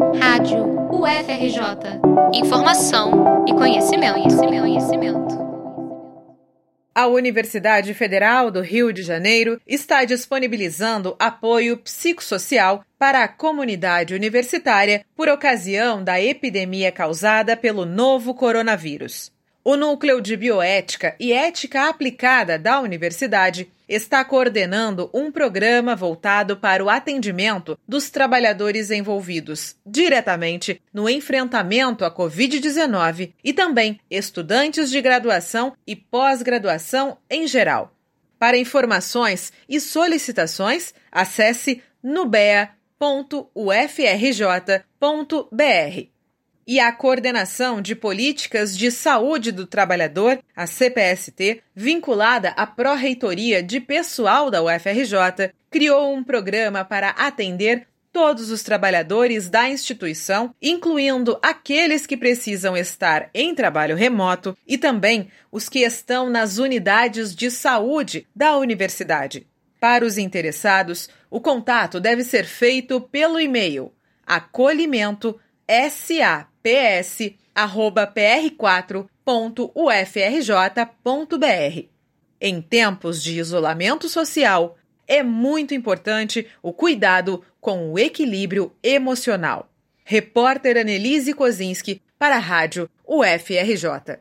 Rádio UFRJ. Informação e conhecimento, conhecimento, conhecimento. A Universidade Federal do Rio de Janeiro está disponibilizando apoio psicossocial para a comunidade universitária por ocasião da epidemia causada pelo novo coronavírus. O Núcleo de Bioética e Ética Aplicada da Universidade está coordenando um programa voltado para o atendimento dos trabalhadores envolvidos diretamente no enfrentamento à Covid-19 e também estudantes de graduação e pós-graduação em geral. Para informações e solicitações, acesse nubea.ufrj.br e a Coordenação de Políticas de Saúde do Trabalhador, a CPST, vinculada à Pró-Reitoria de Pessoal da UFRJ, criou um programa para atender todos os trabalhadores da instituição, incluindo aqueles que precisam estar em trabalho remoto e também os que estão nas unidades de saúde da universidade. Para os interessados, o contato deve ser feito pelo e-mail acolhimento saps.pr4.ufrj.br. Em tempos de isolamento social, é muito importante o cuidado com o equilíbrio emocional. Repórter Annelise Kozinski para a Rádio UFRJ.